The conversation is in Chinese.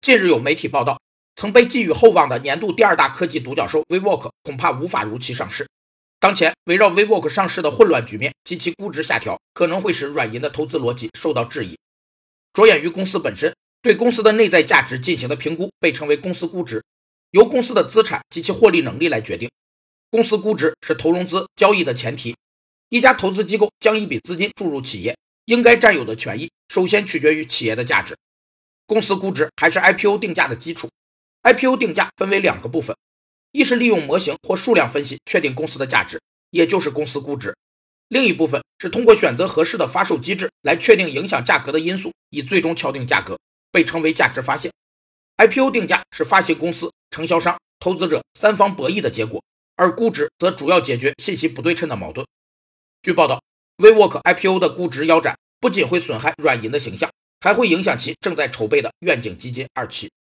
近日有媒体报道，曾被寄予厚望的年度第二大科技独角兽 WeWork 恐怕无法如期上市。当前围绕 WeWork 上市的混乱局面及其估值下调，可能会使软银的投资逻辑受到质疑。着眼于公司本身，对公司的内在价值进行的评估被称为公司估值，由公司的资产及其获利能力来决定。公司估值是投融资交易的前提。一家投资机构将一笔资金注入企业，应该占有的权益首先取决于企业的价值。公司估值还是 IPO 定价的基础。IPO 定价分为两个部分，一是利用模型或数量分析确定公司的价值，也就是公司估值；另一部分是通过选择合适的发售机制来确定影响价格的因素，以最终敲定价格，被称为价值发现。IPO 定价是发行公司、承销商、投资者三方博弈的结果，而估值则主要解决信息不对称的矛盾。据报道，WeWork IPO 的估值腰斩，不仅会损害软银的形象。还会影响其正在筹备的愿景基金二期。